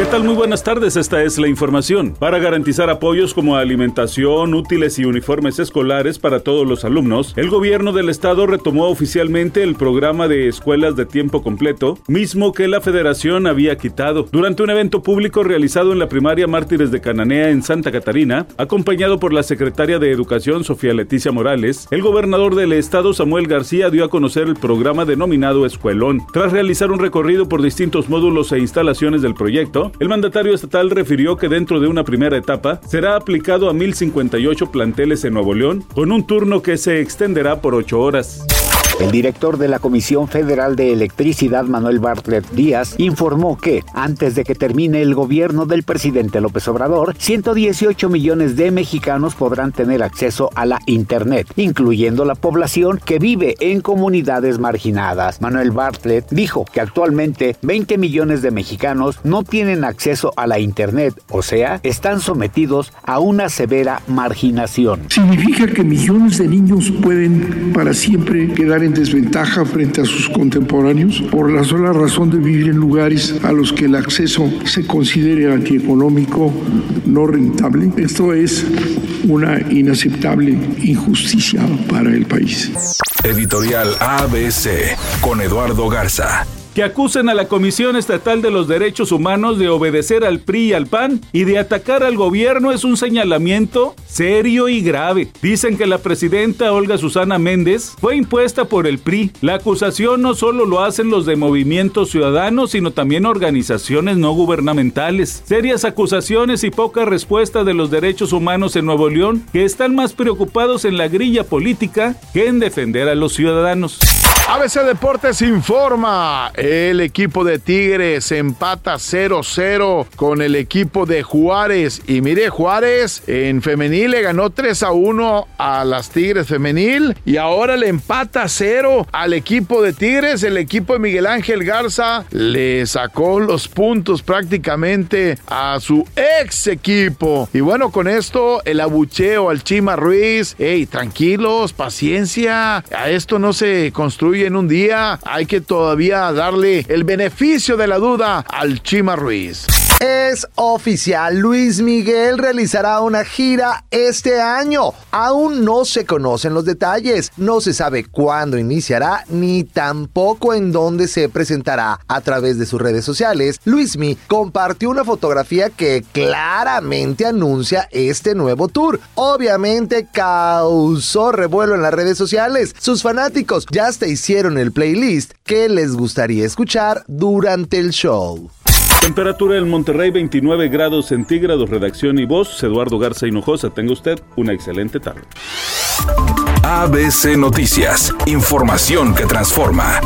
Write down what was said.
¿Qué tal? Muy buenas tardes, esta es la información. Para garantizar apoyos como alimentación, útiles y uniformes escolares para todos los alumnos, el gobierno del estado retomó oficialmente el programa de escuelas de tiempo completo, mismo que la federación había quitado. Durante un evento público realizado en la primaria Mártires de Cananea en Santa Catarina, acompañado por la secretaria de Educación Sofía Leticia Morales, el gobernador del estado Samuel García dio a conocer el programa denominado Escuelón. Tras realizar un recorrido por distintos módulos e instalaciones del proyecto, el mandatario estatal refirió que dentro de una primera etapa será aplicado a 1.058 planteles en Nuevo León, con un turno que se extenderá por ocho horas. El director de la Comisión Federal de Electricidad, Manuel Bartlett Díaz, informó que, antes de que termine el gobierno del presidente López Obrador, 118 millones de mexicanos podrán tener acceso a la Internet, incluyendo la población que vive en comunidades marginadas. Manuel Bartlett dijo que actualmente 20 millones de mexicanos no tienen acceso a la Internet, o sea, están sometidos a una severa marginación. Significa que millones de niños pueden para siempre quedar en desventaja frente a sus contemporáneos por la sola razón de vivir en lugares a los que el acceso se considere antieconómico, no rentable. Esto es una inaceptable injusticia para el país. Editorial ABC con Eduardo Garza que acusen a la Comisión Estatal de los Derechos Humanos de obedecer al PRI y al PAN y de atacar al gobierno es un señalamiento serio y grave. Dicen que la presidenta Olga Susana Méndez fue impuesta por el PRI. La acusación no solo lo hacen los de Movimiento Ciudadano, sino también organizaciones no gubernamentales. Serias acusaciones y poca respuesta de los derechos humanos en Nuevo León, que están más preocupados en la grilla política que en defender a los ciudadanos. ABC Deportes informa. El equipo de Tigres empata 0-0 con el equipo de Juárez. Y mire, Juárez en femenil le ganó 3 a 1 a las Tigres femenil. Y ahora le empata 0 al equipo de Tigres. El equipo de Miguel Ángel Garza le sacó los puntos prácticamente a su ex equipo. Y bueno, con esto el abucheo al Chima Ruiz. Ey, tranquilos, paciencia. A esto no se construye en un día, hay que todavía el beneficio de la duda al Chima Ruiz. Es oficial, Luis Miguel realizará una gira este año. Aún no se conocen los detalles, no se sabe cuándo iniciará ni tampoco en dónde se presentará. A través de sus redes sociales, Luismi compartió una fotografía que claramente anuncia este nuevo tour. Obviamente causó revuelo en las redes sociales. Sus fanáticos ya hasta hicieron el playlist que les gustaría escuchar durante el show. Temperatura en Monterrey 29 grados centígrados, redacción y voz, Eduardo Garza Hinojosa. Tenga usted una excelente tarde. ABC Noticias, información que transforma.